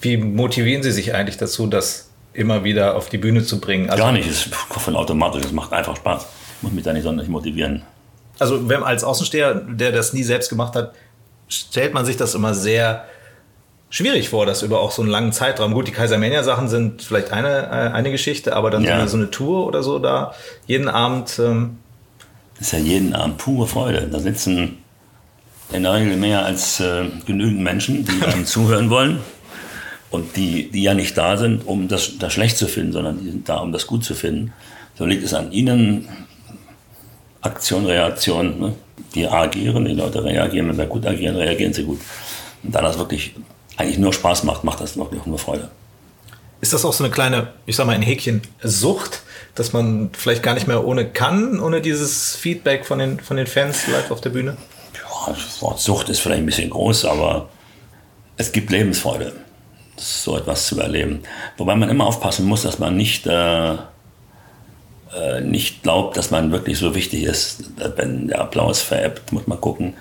Wie motivieren Sie sich eigentlich dazu, das immer wieder auf die Bühne zu bringen?
Also Gar nicht, es ist von automatisch, es macht einfach Spaß. Ich muss mich da nicht sonderlich motivieren.
Also wenn als Außensteher, der das nie selbst gemacht hat, stellt man sich das immer sehr schwierig vor, das über auch so einen langen Zeitraum. Gut, die Kaisermania-Sachen sind vielleicht eine, äh, eine Geschichte, aber dann ja. so, eine, Tour oder so da jeden Abend. Ähm
ist ja jeden Abend pure Freude. Da sitzen in der Regel mehr als äh, genügend Menschen, die einem zuhören wollen. Und die, die ja nicht da sind, um das, das schlecht zu finden, sondern die sind da, um das gut zu finden. So liegt es an ihnen, Aktion, Reaktion. Ne? Die agieren, die Leute reagieren, wenn wir gut agieren, reagieren sie gut. Und da das wirklich eigentlich nur Spaß macht, macht das wirklich nur Freude.
Ist das auch so eine kleine, ich sag mal, ein Häkchen Sucht, dass man vielleicht gar nicht mehr ohne kann, ohne dieses Feedback von den, von den Fans live auf der Bühne?
Ja, das Wort Sucht ist vielleicht ein bisschen groß, aber es gibt Lebensfreude, so etwas zu erleben. Wobei man immer aufpassen muss, dass man nicht äh, äh, nicht glaubt, dass man wirklich so wichtig ist. Wenn der Applaus veräppt, muss man gucken,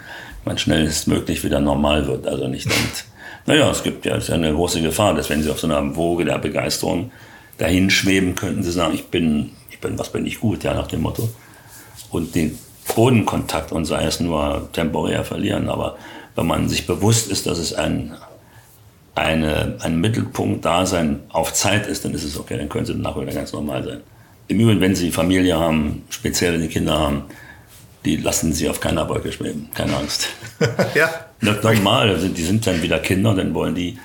man schnellstmöglich wieder normal wird. Also nicht naja, es gibt ja, ist ja eine große Gefahr, dass wenn Sie auf so einer Woge der Begeisterung dahin schweben, könnten Sie sagen, ich bin, ich bin, was bin ich gut, ja, nach dem Motto. Und den Bodenkontakt und sei es nur temporär verlieren. Aber wenn man sich bewusst ist, dass es ein, eine, ein Mittelpunkt-Dasein auf Zeit ist, dann ist es okay, dann können Sie danach wieder ganz normal sein. Im Übrigen, wenn Sie Familie haben, speziell wenn Sie Kinder haben, die lassen Sie auf keiner Wolke schweben, keine Angst. ja. Normal, die sind dann wieder Kinder, dann wollen die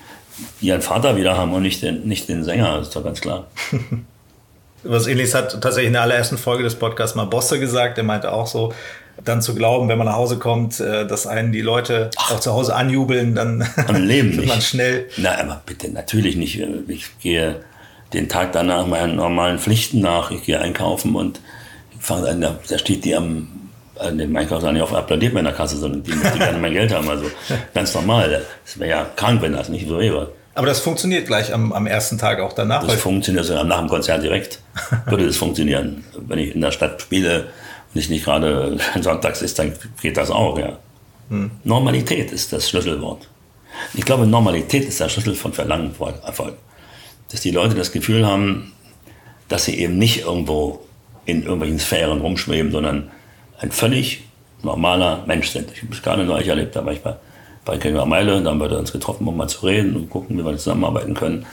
ihren Vater wieder haben und nicht den, nicht den Sänger, das ist doch ganz klar.
Was ähnliches hat tatsächlich in der allerersten Folge des Podcasts mal Bosse gesagt. Der meinte auch so, dann zu glauben, wenn man nach Hause kommt, äh, dass einen die Leute Ach, auch zu Hause anjubeln, dann
am Leben
wird man schnell.
Na, aber bitte, natürlich nicht. Ich gehe den Tag danach meinen normalen Pflichten nach. Ich gehe einkaufen und da steht die am an dem Einkaufsladen nicht auf applaudiert mir in der Kasse, sondern die möchte gerne mein Geld haben. Also ganz normal. Das wäre ja krank, wenn das nicht so wäre.
Aber das funktioniert gleich am, am ersten Tag auch danach?
Das funktioniert sogar nach dem Konzert direkt. Würde das funktionieren. Wenn ich in der Stadt spiele und ich nicht gerade sonntags ist, dann geht das auch, ja. Hm. Normalität ist das Schlüsselwort. Ich glaube, Normalität ist der Schlüssel von Verlangen Erfolg. Dass die Leute das Gefühl haben, dass sie eben nicht irgendwo in irgendwelchen Sphären rumschweben, sondern ein völlig normaler Mensch sind. Ich habe es gerade neulich erlebt, da war ich bei bei Gregor Meile, da haben wir uns getroffen, um mal zu reden und gucken, wie wir zusammenarbeiten können.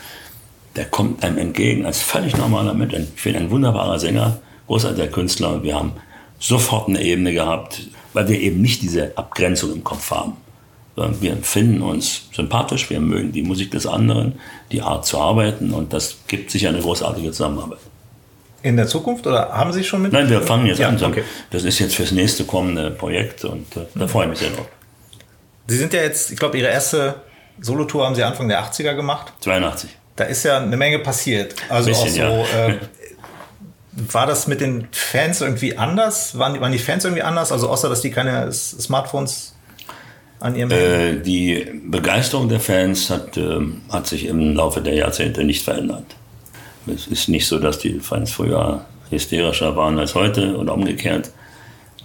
Der kommt einem entgegen als völlig normaler Mensch. Ich finde ein wunderbarer Sänger, großartiger Künstler und wir haben sofort eine Ebene gehabt, weil wir eben nicht diese Abgrenzung im Kopf haben. Wir finden uns sympathisch, wir mögen die Musik des anderen, die Art zu arbeiten und das gibt sicher eine großartige Zusammenarbeit.
In der Zukunft oder haben Sie schon mit?
Nein, wir fangen jetzt ja, an. Okay. Das ist jetzt fürs nächste kommende Projekt und äh, da freue ich mich sehr drauf.
Sie sind ja jetzt, ich glaube, Ihre erste Solotour haben Sie Anfang der 80er gemacht.
82.
Da ist ja eine Menge passiert. Also bisschen, auch so. Ja. Äh, war das mit den Fans irgendwie anders? Waren die, waren die Fans irgendwie anders? Also außer, dass die keine Smartphones an ihrem
äh, Die Begeisterung der Fans hat, äh, hat sich im Laufe der Jahrzehnte nicht verändert. Es ist nicht so, dass die Fans früher hysterischer waren als heute oder umgekehrt.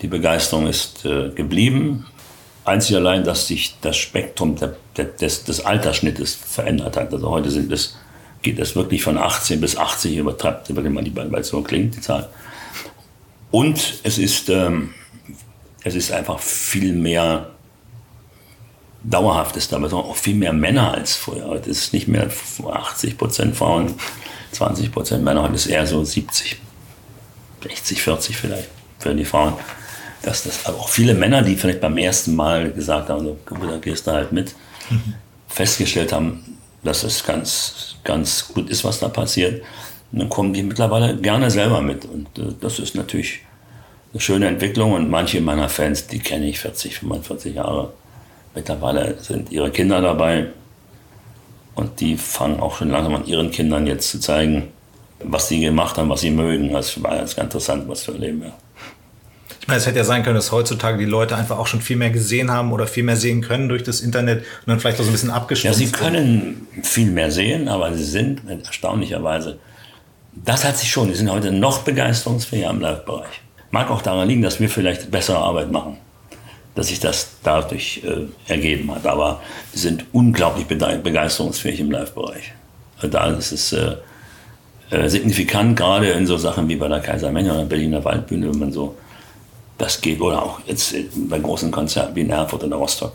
Die Begeisterung ist äh, geblieben Einzig allein, dass sich das Spektrum der, der, des, des Altersschnittes verändert hat. Also heute sind es, geht es wirklich von 18 bis 80, übertreibt, wenn man die, weil es so klingt, die Zahl. Und es ist, ähm, es ist einfach viel mehr dauerhaft ist aber auch viel mehr Männer als früher. Heute ist es nicht mehr 80 Prozent Frauen, 20 Prozent Männer. Ist es eher so 70, 60, 40 vielleicht für die Frauen dass das aber auch viele Männer, die vielleicht beim ersten Mal gesagt haben, so, da gehst du halt mit, mhm. festgestellt haben, dass es ganz, ganz gut ist, was da passiert. Und dann kommen die mittlerweile gerne selber mit. Und äh, das ist natürlich eine schöne Entwicklung. Und manche meiner Fans, die kenne ich 40, 45 Jahre. Mittlerweile sind ihre Kinder dabei. Und die fangen auch schon langsam an ihren Kindern jetzt zu zeigen, was sie gemacht haben, was sie mögen. Das war ganz interessant, was zu erleben. Ja.
Ich meine, es hätte ja sein können, dass heutzutage die Leute einfach auch schon viel mehr gesehen haben oder viel mehr sehen können durch das Internet und dann vielleicht auch so ein bisschen abgeschlossen.
Ja, sie können viel mehr sehen, aber sie sind erstaunlicherweise, das hat sich schon, die sind heute noch begeisterungsfähiger im Live-Bereich. Mag auch daran liegen, dass wir vielleicht bessere Arbeit machen, dass sich das dadurch äh, ergeben hat. Aber sie sind unglaublich begeisterungsfähig im Live-Bereich. Da ist es äh, äh, signifikant, gerade in so Sachen wie bei der Kaiser Menge oder Berliner Waldbühne, wenn man so das geht, oder auch jetzt bei großen Konzerten wie in Erfurt oder Rostock,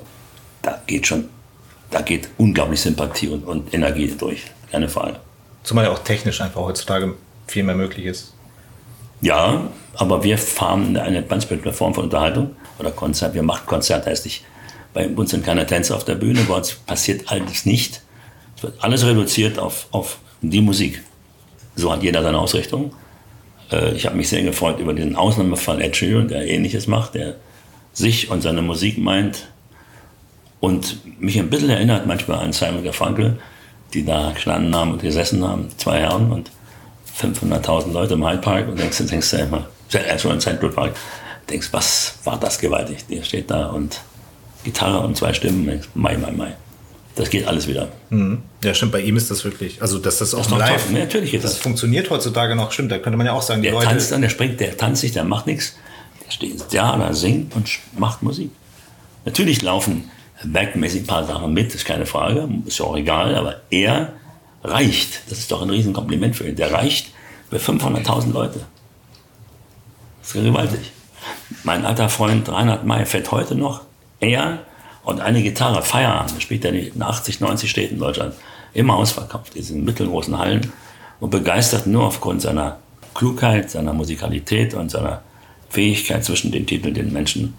da geht schon, da geht unglaublich Sympathie und, und Energie durch, keine Frage.
Zumal ja auch technisch einfach heutzutage viel mehr möglich ist.
Ja, aber wir fahren eine ganz bestimmte Form von Unterhaltung oder Konzert. Wir machen Konzert, heißt nicht, bei uns sind keine Tänzer auf der Bühne, bei uns passiert alles nicht. Es wird alles reduziert auf, auf die Musik. So hat jeder seine Ausrichtung. Äh, ich habe mich sehr gefreut über diesen Ausnahmefall Ed Sheeran, der Ähnliches macht, der sich und seine Musik meint und mich ein bisschen erinnert manchmal an Simon Garfunkel, die da gestanden haben und gesessen haben, zwei Herren und 500.000 Leute im Hyde Park und denkst, denkst du immer, Central Park, denkst, was war das gewaltig? Der steht da und Gitarre und zwei Stimmen, denkst, Mai, Mai, Mai. Das geht alles wieder.
Mhm. Ja, stimmt, bei ihm ist das wirklich, also dass das auch
ist doch
live,
toll. Ja, natürlich geht
das
das.
funktioniert heutzutage noch, stimmt, da könnte man ja auch sagen, die
Der
Leute,
tanzt dann, der springt, der tanzt nicht, der macht nichts. Der steht da, der singt und macht Musik. Natürlich laufen backmäßig ein paar Sachen mit, ist keine Frage, ist ja auch egal, aber er reicht. Das ist doch ein Riesenkompliment für ihn. Der reicht für 500.000 Leute. Das ist gewaltig. Mein alter Freund Reinhard May fährt heute noch, er und eine Gitarre, Feierabend, spielt nicht in 80, 90 Städten in Deutschland, immer ausverkauft, in diesen mittelgroßen Hallen und begeistert nur aufgrund seiner Klugheit, seiner Musikalität und seiner Fähigkeit zwischen den Titeln den Menschen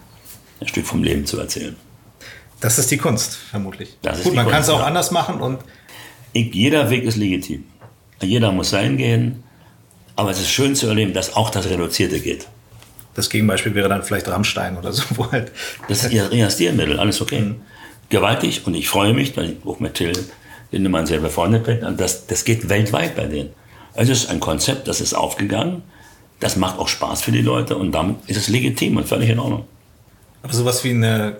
ein Stück vom Leben zu erzählen.
das ist die Kunst, vermutlich.
Das ist
Gut, man kann es auch
ja.
anders machen und
Ich, jeder Weg ist legitim. Jeder muss sein gehen, aber es ist schön zu erleben, dass auch das Reduzierte geht.
Das Gegenbeispiel wäre dann vielleicht Rammstein oder so, wo halt,
Das ist ihr, ihr Stilmittel, alles okay. Gewaltig und ich freue mich, weil ich auch mit Till Lindemann sehr befreundet bin. Und das, das geht weltweit bei denen. Es ist ein Konzept, das ist aufgegangen. Das macht auch Spaß für die Leute und damit ist es legitim und völlig in Ordnung.
aber sowas wie eine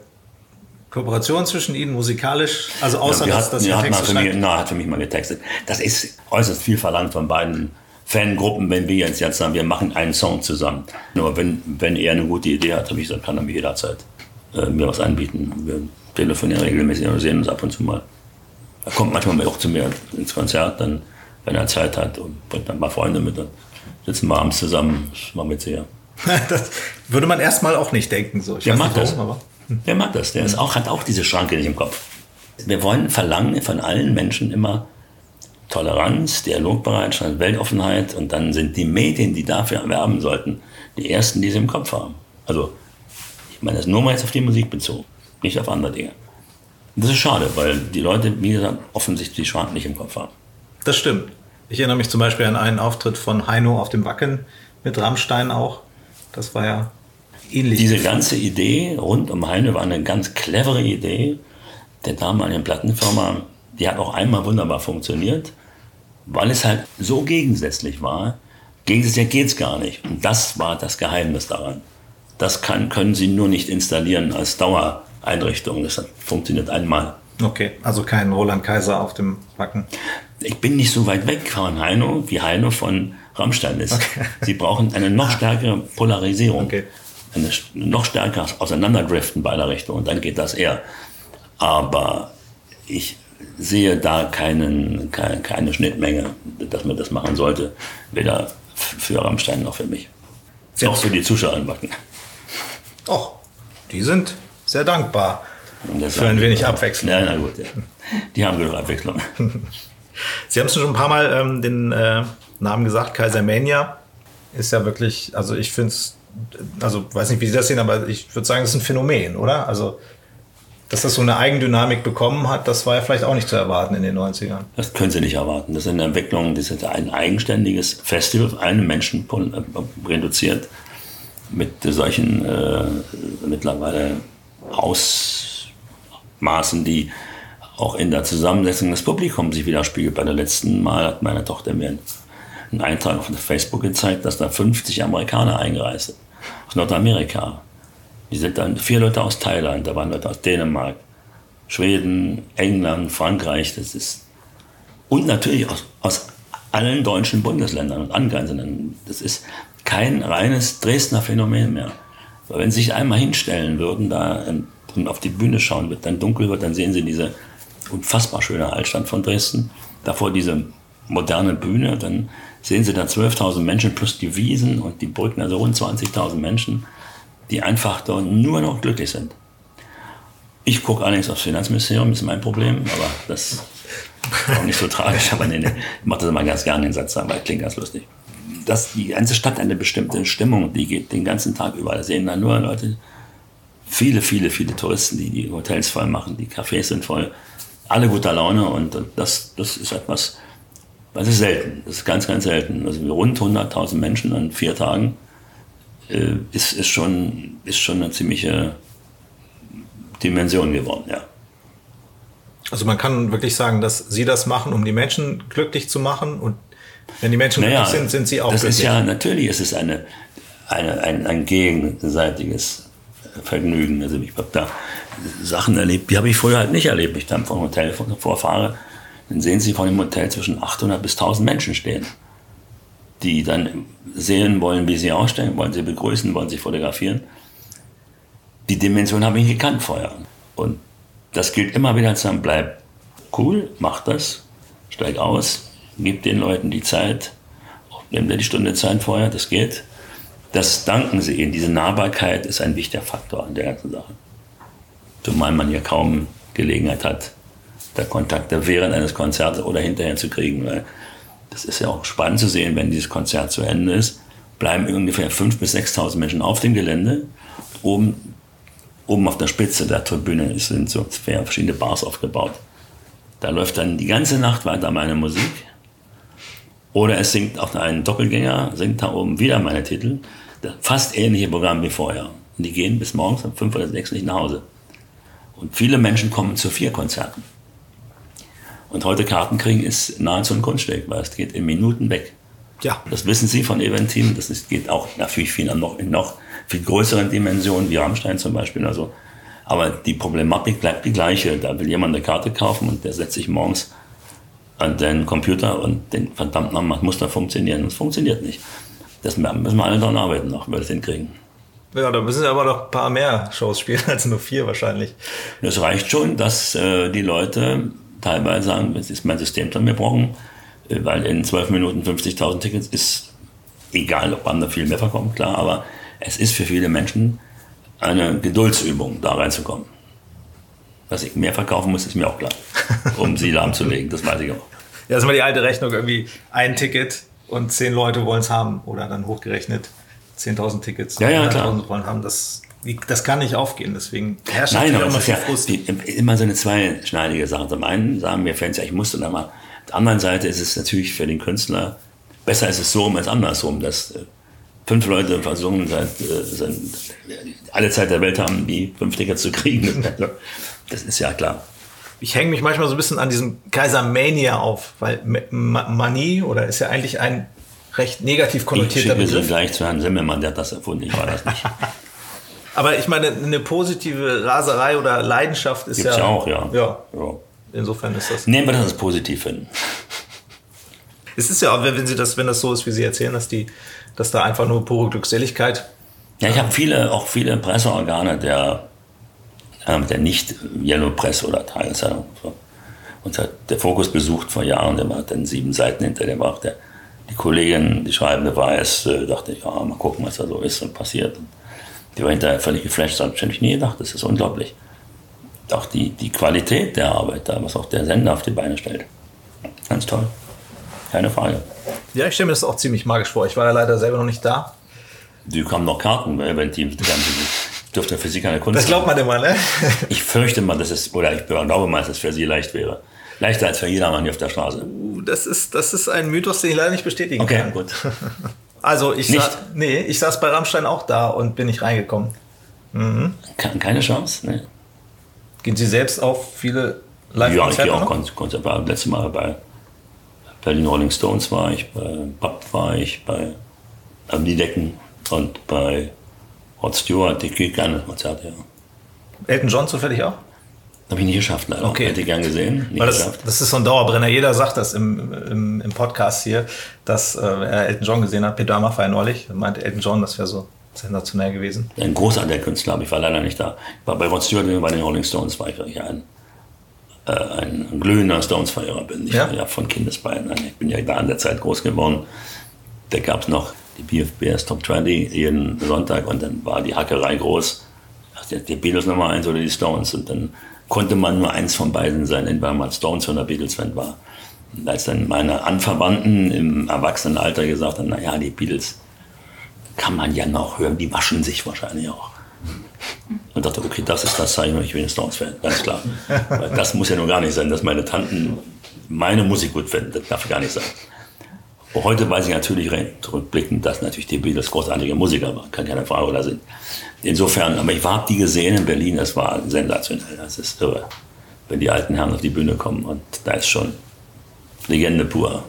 Kooperation zwischen ihnen musikalisch, also außer
wir
dass
hatten,
das
wir
ja
hatten mal für mich, na, hat für mich mal getextet. Das ist äußerst viel verlangt von beiden Fangruppen, wenn wir jetzt, jetzt sagen, wir machen einen Song zusammen. Nur wenn, wenn er eine gute Idee hat, habe ich gesagt, kann er mir jederzeit äh, mir was anbieten. Wir telefonieren regelmäßig und sehen uns ab und zu mal. Er kommt manchmal auch zu mir ins Konzert, dann, wenn er Zeit hat und bringt dann paar Freunde mit. Dann sitzen wir abends zusammen. Das war mit sehr.
das würde man erstmal auch nicht denken. So. Ich
Der mag das.
warum, aber
Der mag das. Der ist auch, hat auch diese Schranke nicht im Kopf. Wir wollen verlangen von allen Menschen immer Toleranz, Dialogbereitschaft, Weltoffenheit und dann sind die Medien, die dafür werben sollten, die ersten, die sie im Kopf haben. Also, ich meine das nur mal jetzt auf die Musik bezogen, nicht auf andere Dinge. Und das ist schade, weil die Leute, wie gesagt, offensichtlich die Schranken nicht im Kopf haben.
Das stimmt. Ich erinnere mich zum Beispiel an einen Auftritt von Heino auf dem Wacken mit Rammstein auch. Das war ja ähnlich.
Diese ganze Idee rund um Heine war eine ganz clevere Idee der damaligen Plattenfirma. Die hat auch einmal wunderbar funktioniert, weil es halt so gegensätzlich war. Gegensätzlich geht's gar nicht. Und das war das Geheimnis daran. Das kann, können Sie nur nicht installieren als Dauereinrichtung. Das funktioniert einmal.
Okay, also kein Roland Kaiser auf dem Wacken.
Ich bin nicht so weit weg von Heino, wie Heino von Rammstein ist.
Okay.
Sie brauchen eine noch stärkere Polarisierung.
Okay.
Eine noch stärker auseinanderdriften beider Richtungen. Und dann geht das eher. Aber ich sehe da keinen, keine, keine Schnittmenge, dass man das machen sollte. Weder für Rammstein noch für mich. Noch für die Zuschauer in Wacken.
Och, die sind sehr dankbar. Für ein wenig Abwechslung.
Ja, na gut. Ja. Die haben genug Abwechslung.
Sie haben es schon ein paar Mal ähm, den äh, Namen gesagt, Kaisermania ist ja wirklich, also ich finde es, also weiß nicht, wie Sie das sehen, aber ich würde sagen, das ist ein Phänomen, oder? Also, dass das so eine Eigendynamik bekommen hat, das war ja vielleicht auch nicht zu erwarten in den 90ern.
Das können Sie nicht erwarten. Das ist eine Entwicklung, das ist ein eigenständiges Festival, auf einen Menschen äh, reduziert, mit solchen äh, mittlerweile Ausmaßen, die auch in der Zusammensetzung des Publikums sich widerspiegelt. Bei der letzten Mal hat meine Tochter mir einen Eintrag auf Facebook gezeigt, dass da 50 Amerikaner eingereist sind, aus Nordamerika. Die sind dann vier Leute aus Thailand, da waren Leute aus Dänemark, Schweden, England, Frankreich. Das ist und natürlich aus, aus allen deutschen Bundesländern und angrenzenden. Das ist kein reines Dresdner Phänomen mehr. Weil wenn Sie sich einmal hinstellen würden da und auf die Bühne schauen, wird dann dunkel wird, dann sehen Sie diese unfassbar schöne Altstadt von Dresden. Davor diese moderne Bühne, dann sehen Sie da 12.000 Menschen plus die Wiesen und die Brücken, also rund 20.000 Menschen, die einfach dort nur noch glücklich sind. Ich gucke allerdings aufs Finanzministerium, ist mein Problem, aber das ist auch nicht so tragisch. Aber nee, nee, ich mache das immer ganz gerne, den Satz, aber klingt ganz lustig. Dass die ganze Stadt eine bestimmte Stimmung, die geht den ganzen Tag über. Da sehen dann nur Leute, viele, viele, viele Touristen, die die Hotels voll machen, die Cafés sind voll, alle guter Laune und das, das ist etwas, das ist selten, das ist ganz, ganz selten. Also rund 100.000 Menschen an vier Tagen äh, ist, ist, schon, ist schon eine ziemliche Dimension geworden, ja.
Also man kann wirklich sagen, dass Sie das machen, um die Menschen glücklich zu machen und wenn die Menschen
Naja,
glücklich sind, sind sie auch
das
glücklich.
ist ja, natürlich ist es eine, eine, ein, ein gegenseitiges Vergnügen. Also ich habe da Sachen erlebt, die habe ich früher halt nicht erlebt. Ich dann vom Hotel vorfahre, dann sehen Sie vor dem Hotel zwischen 800 bis 1000 Menschen stehen, die dann sehen wollen, wie sie ausstellen, wollen sie begrüßen, wollen sie fotografieren. Die Dimension habe ich nicht gekannt vorher. Und das gilt immer wieder zu sagen, bleib cool, mach das, steig aus, gib den Leuten die Zeit, nimm dir die Stunde Zeit vorher, das geht. Das danken sie ihnen. Diese Nahbarkeit ist ein wichtiger Faktor an der ganzen Sache. Zumal man ja kaum Gelegenheit hat, der Kontakte während eines Konzerts oder hinterher zu kriegen. Weil das ist ja auch spannend zu sehen, wenn dieses Konzert zu Ende ist, bleiben ungefähr 5.000 bis 6.000 Menschen auf dem Gelände. Oben, oben auf der Spitze der Tribüne sind so verschiedene Bars aufgebaut. Da läuft dann die ganze Nacht weiter meine Musik. Oder es singt auch ein Doppelgänger, singt da oben wieder meine Titel. Fast ähnliche Programm wie vorher. Und die gehen bis morgens um fünf oder sechs nicht nach Hause. Und viele Menschen kommen zu vier Konzerten. Und heute Karten kriegen ist nahezu ein Kunststück, weil es geht in Minuten weg. Ja. Das wissen Sie von Event-Team. Das ist, geht auch natürlich viel, noch, in noch viel größeren Dimensionen, wie Rammstein zum Beispiel. Also, aber die Problematik bleibt die gleiche. Da will jemand eine Karte kaufen und der setzt sich morgens an den Computer und den verdammten Namen muss da funktionieren. Das funktioniert nicht. Das müssen wir alle daran arbeiten noch, wenn wir das hinkriegen.
Ja, da müssen wir aber noch ein paar mehr Shows spielen als nur vier wahrscheinlich.
Das reicht schon, dass äh, die Leute teilweise sagen, das ist mein System, das wir brauchen, äh, weil in zwölf Minuten 50.000 Tickets ist egal, ob da viel mehr verkommt, klar, aber es ist für viele Menschen eine Geduldsübung, da reinzukommen. Dass ich mehr verkaufen muss, ist mir auch klar, um sie lahmzulegen, das weiß ich auch.
Ja, das ist immer die alte Rechnung, irgendwie ein Ticket und zehn Leute wollen es haben oder dann hochgerechnet 10.000 Tickets,
ja, ja, klar.
wollen haben. Das, das kann nicht aufgehen, deswegen
herrscht Nein, aber immer viel ja. Die, immer so eine zweischneidige Sache. Zum einen sagen wir Fans, ja, ich musste dann mal. Auf der anderen Seite ist es natürlich für den Künstler, besser ist es so rum als andersrum, dass äh, fünf Leute versuchen, seit, äh, seit, alle Zeit der Welt haben, die fünf Tickets zu kriegen. Das ist ja klar
ich hänge mich manchmal so ein bisschen an diesem Kaiser Mania auf, weil Manie oder ist ja eigentlich ein recht negativ konnotierter
ich Begriff. Sie gleich zu Herrn Simmelmann, der hat das erfunden, ich war das nicht.
Aber ich meine, eine positive Raserei oder Leidenschaft ist Gibt's
ja, auch, ja.
ja. ja. Insofern ist das.
Nehmen wir das als positiv hin.
Es ist ja auch, wenn Sie das, wenn das so ist, wie Sie erzählen, dass die, dass da einfach nur pure Glückseligkeit.
Ja, ich habe viele, auch viele Presseorgane der ähm, der nicht Yellow Press oder Tageszeitung. Und hat der Fokus besucht vor Jahren, der war dann sieben Seiten hinter, der war auch der, die Kollegin, die Schreibende war es, äh, dachte ich, ja, mal gucken, was da so ist und passiert. Und die war hinterher völlig geflasht, das habe ich nie gedacht, das ist unglaublich. Auch die, die Qualität der Arbeit da, was auch der Sender auf die Beine stellt. Ganz toll. Keine Frage.
Ja, ich stelle mir das auch ziemlich magisch vor. Ich war ja leider selber noch nicht da.
Die kamen noch Karten bei Event-Teams, die ganze dürfte für Sie keine Kunst
Das glaubt man immer, ne?
ich fürchte mal, dass es, oder ich glaube mal, dass es für Sie leicht wäre. Leichter als für jedermann hier auf der Straße.
Uh, das ist, das ist ein Mythos, den ich leider nicht bestätigen
okay,
kann.
Okay, gut.
Also ich, nicht? Sa nee, ich saß bei Rammstein auch da und bin nicht reingekommen.
Mhm. Keine Chance, ne?
Gehen Sie selbst auf viele Live-Konzerte
Ja, ich gehe auch Konzerte. War letztes Mal bei Berlin Rolling Stones war ich, bei Pub war ich, bei Die Decken und bei Rod Stewart, ich gehe gerne Konzerte, ja.
Elton John zufällig auch?
Habe ich nicht geschafft, leider. Okay. Hätte ich gern gesehen.
Nicht das, geschafft. das ist so ein Dauerbrenner. Jeder sagt das im, im, im Podcast hier, dass äh, er Elton John gesehen hat. Peter Maffay neulich meinte Elton John, das wäre so sensationell gewesen.
Ein großartiger Künstler, aber ich war leider nicht da. Ich war bei Rod Stewart bei den Rolling Stones war ich wirklich ein, äh, ein glühender Stones-Verehrer bin. Ich ja? ja von Kindesbeinen Ich bin ja da in der Zeit groß geworden. Da gab es noch die BFBS Top 20 jeden Sonntag und dann war die Hackerei groß. Die Beatles Nummer 1 oder die Stones und dann konnte man nur eins von beiden sein, entweder mal Stones oder Beatles-Fan war. Als dann meine Anverwandten im Erwachsenenalter gesagt haben, naja, die Beatles kann man ja noch hören, die waschen sich wahrscheinlich auch. Und dachte, okay, das ist das Zeichen, ich bin ein Stones-Fan, ganz klar. Weil das muss ja nur gar nicht sein, dass meine Tanten meine Musik gut finden, das darf gar nicht sein. Heute weiß ich natürlich rückblickend, dass natürlich die Beatles großartige Musiker waren, kann keine Frage da sind. Insofern, aber ich habe die gesehen in Berlin, das war sensationell, das ist irre, wenn die alten Herren auf die Bühne kommen und da ist schon Legende pur.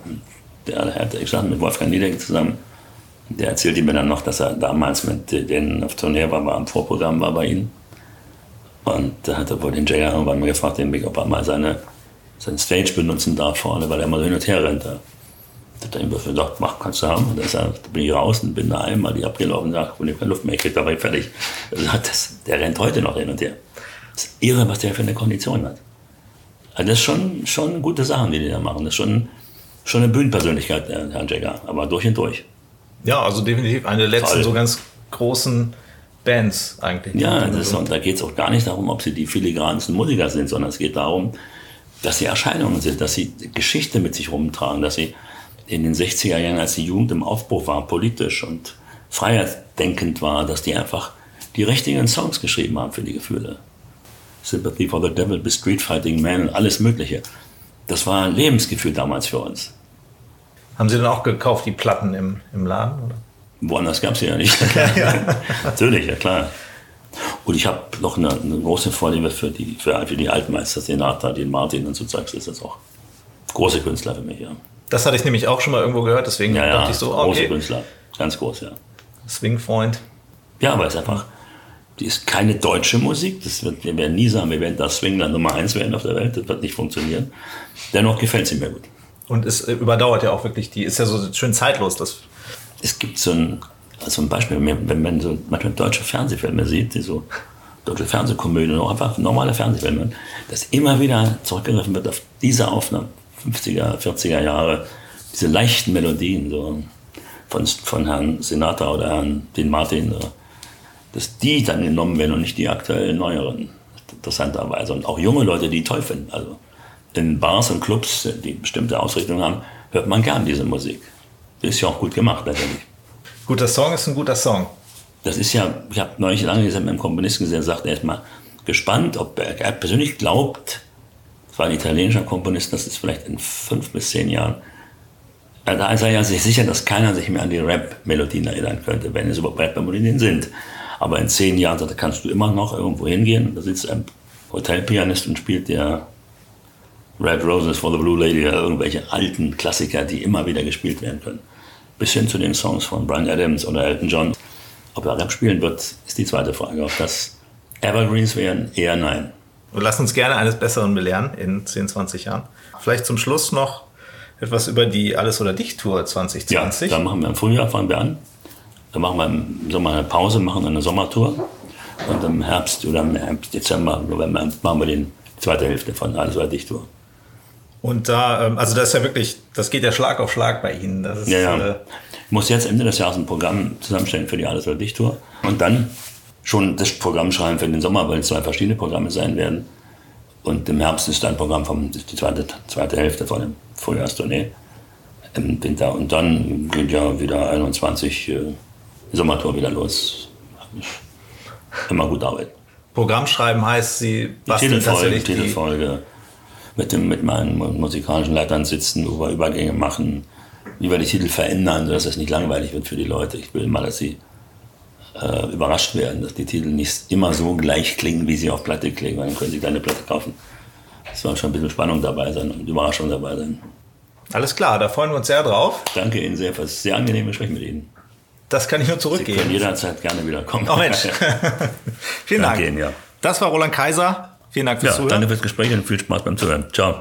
Der hat, ich stand mit Wolfgang Niedeck zusammen, der erzählte mir dann noch, dass er damals mit denen auf Tournee war, war im Vorprogramm war bei ihnen Und da hat er wohl den Jagger irgendwann mal gefragt, den Mick, ob er mal seine, seine Stage benutzen darf vorne, weil er immer so hin und her rennt. Da hat er ihm gesagt, mach, kannst du haben. Und da bin ich raus und bin da einmal die abgelaufen und sagt, wenn ich keine Luft mehr kriege, dabei fertig. Also das, der rennt heute noch hin und her. Das ist irre, was der für eine Kondition hat. Also das ist schon, schon gute Sachen, die die da machen. Das ist schon, schon eine Bühnenpersönlichkeit, der Herr Jagger, aber durch und durch.
Ja, also definitiv eine der letzten Voll. so ganz großen Bands eigentlich.
Ja, ist, und da geht es auch gar nicht darum, ob sie die filigransten Musiker sind, sondern es geht darum, dass sie Erscheinungen sind, dass sie Geschichte mit sich rumtragen, dass sie in den 60er Jahren, als die Jugend im Aufbruch war, politisch und freiheitsdenkend war, dass die einfach die richtigen Songs geschrieben haben für die Gefühle. Sympathy for the Devil bis Street Fighting Man und alles Mögliche. Das war ein Lebensgefühl damals für uns.
Haben Sie dann auch gekauft, die Platten im, im Laden? Oder?
Woanders gab es sie ja nicht. ja. Natürlich, ja klar. Und ich habe noch eine, eine, große Vorliebe für die, für, für die Altmeister, den Nata, den Martin und so Zeugs. Das ist auch große Künstler für mich, ja.
Das hatte ich nämlich auch schon mal irgendwo gehört, deswegen
ja, ja,
dachte ich so, okay.
Große Künstler, ganz groß, ja.
Swing-Freund.
Ja, aber es ist einfach, die ist keine deutsche Musik. Das wird, wir werden nie sagen, wir werden das Swingland Nummer eins werden auf der Welt. Das wird nicht funktionieren. Dennoch gefällt sie mir gut.
Und es überdauert ja auch wirklich, die ist ja so schön zeitlos. Das
es gibt so ein, also ein Beispiel, wenn man so manchmal deutsche Fernsehfilme sieht, die so deutsche Fernsehkomödien, einfach normale Fernsehfilme, dass immer wieder zurückgegriffen wird auf diese Aufnahmen, 50er, 40er Jahre, diese leichten Melodien so von, von Herrn Senator oder Herrn Dean Martin. So dass die dann genommen werden und nicht die aktuellen neueren, interessanterweise. Und auch junge Leute, die toll finden. Also in Bars und Clubs, die bestimmte Ausrichtungen haben, hört man gern diese Musik. Ist ja auch gut gemacht, natürlich.
Guter Song ist ein guter Song.
Das ist ja, ich habe neulich lange gesagt, mit einem Komponisten gesehen, sagt er erstmal gespannt, ob er, er persönlich glaubt, es war ein italienischer Komponist, dass es vielleicht in fünf bis zehn Jahren, da ist er sich sicher, dass keiner sich mehr an die Rap-Melodien erinnern könnte, wenn es überhaupt Rap-Melodien sind. Aber in zehn Jahren da kannst du immer noch irgendwo hingehen. Da sitzt ein Hotelpianist und spielt der Red Roses for the Blue Lady oder irgendwelche alten Klassiker, die immer wieder gespielt werden können. Bis hin zu den Songs von Brian Adams oder Elton John. Ob er Rap spielen wird, ist die zweite Frage. Ob das Evergreens wären, eher nein.
Und lass uns gerne eines Besseren belehren in 10, 20 Jahren. Vielleicht zum Schluss noch etwas über die Alles- oder Dich-Tour 2020.
Ja, da machen wir im Frühjahr, fangen wir an. Dann machen wir im Sommer eine Pause, machen eine Sommertour. Und im Herbst oder im Herbst, Dezember, November machen wir die zweite Hälfte von Alles oder Dichtour.
Und da, ähm, also das ist ja wirklich, das geht ja Schlag auf Schlag bei Ihnen. Das ist,
ja, ja. Äh ich muss jetzt Ende des Jahres ein Programm zusammenstellen für die Alles oder Dichtour. Und dann schon das Programm schreiben für den Sommer, weil es zwei verschiedene Programme sein werden. Und im Herbst ist dann ein Programm von die zweite, zweite Hälfte von dem Frühjahrstournee im Winter. Und dann geht ja wieder 21 äh, Sommertour wieder los. Immer gut arbeiten.
Programm schreiben heißt, Sie
basteln Titelfolge, Titelfolge mit, dem, mit meinen musikalischen Leitern sitzen, über Übergänge machen, wie wir die Titel verändern, sodass es nicht langweilig wird für die Leute. Ich will mal, dass sie äh, überrascht werden, dass die Titel nicht immer so gleich klingen, wie sie auf Platte klingen, dann können sie keine Platte kaufen. Es soll schon ein bisschen Spannung dabei sein und Überraschung dabei sein.
Alles klar, da freuen wir uns sehr drauf.
Danke Ihnen sehr für das sehr angenehme Gespräch mit Ihnen.
Das kann ich nur zurückgeben.
Sie können jederzeit gerne wieder kommen.
Oh Mensch. Vielen Dank.
Ihnen, ja.
Das war Roland Kaiser. Vielen Dank fürs
ja,
Zuhören.
Danke fürs Gespräch und viel Spaß beim Zuhören. Ciao.